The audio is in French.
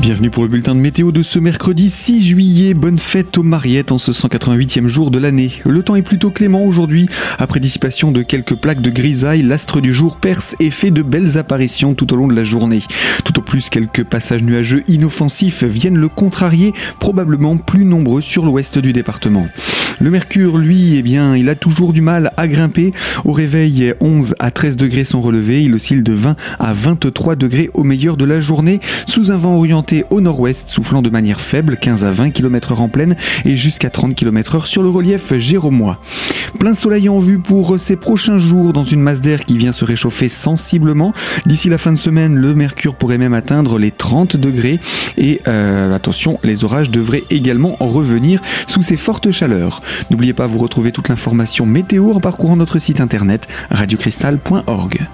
Bienvenue pour le bulletin de météo de ce mercredi 6 juillet. Bonne fête aux Mariettes en ce 188e jour de l'année. Le temps est plutôt clément aujourd'hui. Après dissipation de quelques plaques de grisaille, l'astre du jour perce et fait de belles apparitions tout au long de la journée. Tout au plus, quelques passages nuageux inoffensifs viennent le contrarier, probablement plus nombreux sur l'ouest du département. Le mercure, lui, eh bien, il a toujours du mal à grimper. Au réveil, 11 à 13 degrés sont relevés. Il oscille de 20 à 23 degrés au meilleur de la journée, sous un vent au nord-ouest, soufflant de manière faible, 15 à 20 km h en pleine et jusqu'à 30 km h sur le relief jéromois. Plein soleil en vue pour ces prochains jours dans une masse d'air qui vient se réchauffer sensiblement. D'ici la fin de semaine, le mercure pourrait même atteindre les 30 degrés et euh, attention, les orages devraient également revenir sous ces fortes chaleurs. N'oubliez pas, vous retrouvez toute l'information météo en parcourant notre site internet radiocristal.org.